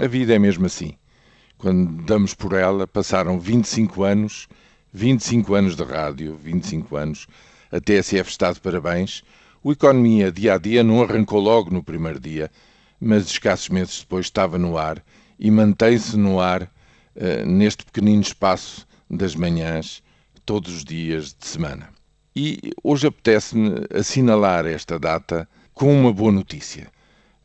A vida é mesmo assim. Quando damos por ela, passaram 25 anos, 25 anos de rádio, 25 anos, a TSF está de parabéns. O Economia dia a dia não arrancou logo no primeiro dia, mas escassos meses depois estava no ar e mantém-se no ar uh, neste pequenino espaço das manhãs, todos os dias de semana. E hoje apetece-me assinalar esta data com uma boa notícia.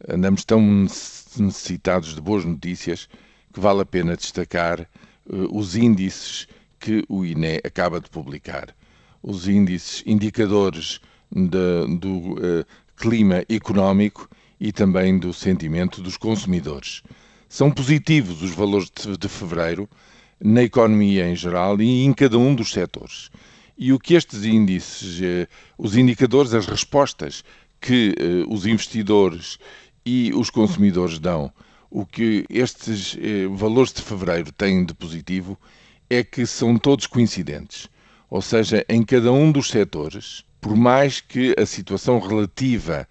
Andamos tão necessitados de boas notícias que vale a pena destacar uh, os índices que o INE acaba de publicar. Os índices indicadores de, do uh, clima económico e também do sentimento dos consumidores. São positivos os valores de, de fevereiro na economia em geral e em cada um dos setores. E o que estes índices, uh, os indicadores, as respostas que os investidores e os consumidores dão o que estes eh, valores de fevereiro têm de positivo é que são todos coincidentes. Ou seja, em cada um dos setores, por mais que a situação relativa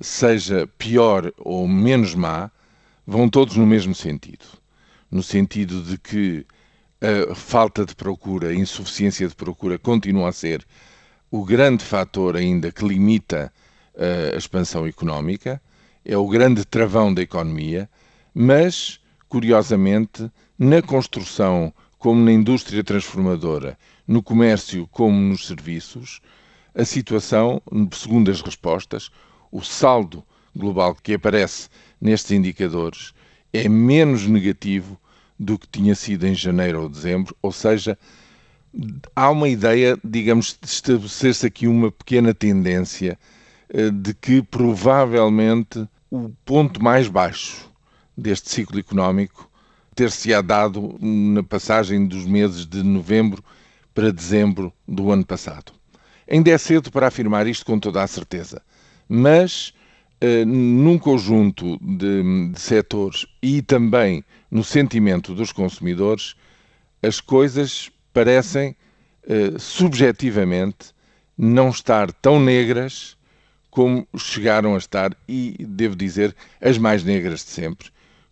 seja pior ou menos má, vão todos no mesmo sentido. No sentido de que a falta de procura, a insuficiência de procura continua a ser o grande fator ainda que limita eh, a expansão económica, é o grande travão da economia mas, curiosamente, na construção, como na indústria transformadora, no comércio como nos serviços, a situação, segundo as respostas, o saldo global que aparece nestes indicadores é menos negativo do que tinha sido em janeiro ou dezembro, ou seja, há uma ideia, digamos, de estabelecer-se aqui uma pequena tendência eh, de que provavelmente o ponto mais baixo deste ciclo económico ter-se-á dado na passagem dos meses de novembro para dezembro do ano passado. Ainda é cedo para afirmar isto com toda a certeza, mas uh, num conjunto de, de setores e também no sentimento dos consumidores, as coisas parecem uh, subjetivamente não estar tão negras como chegaram a estar, e devo dizer, as mais negras de sempre,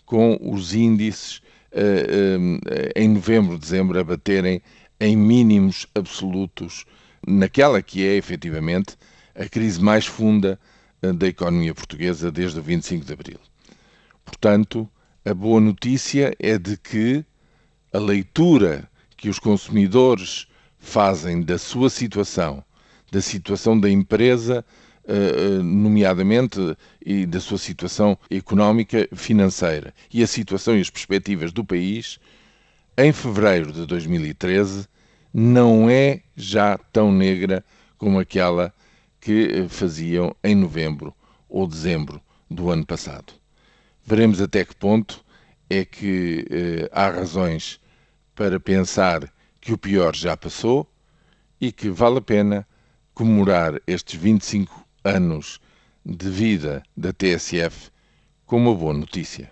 com os índices uh, em novembro, dezembro a baterem em mínimos absolutos naquela que é efetivamente a crise mais funda uh, da economia portuguesa desde o 25 de abril. Portanto, a boa notícia é de que a leitura que os consumidores fazem da sua situação, da situação da empresa, eh, eh, nomeadamente, e da sua situação económica financeira e a situação e as perspectivas do país, em fevereiro de 2013, não é já tão negra como aquela que eh, faziam em novembro ou dezembro do ano passado. Veremos até que ponto é que eh, há razões para pensar que o pior já passou e que vale a pena comemorar estes 25 anos de vida da TSF com uma boa notícia.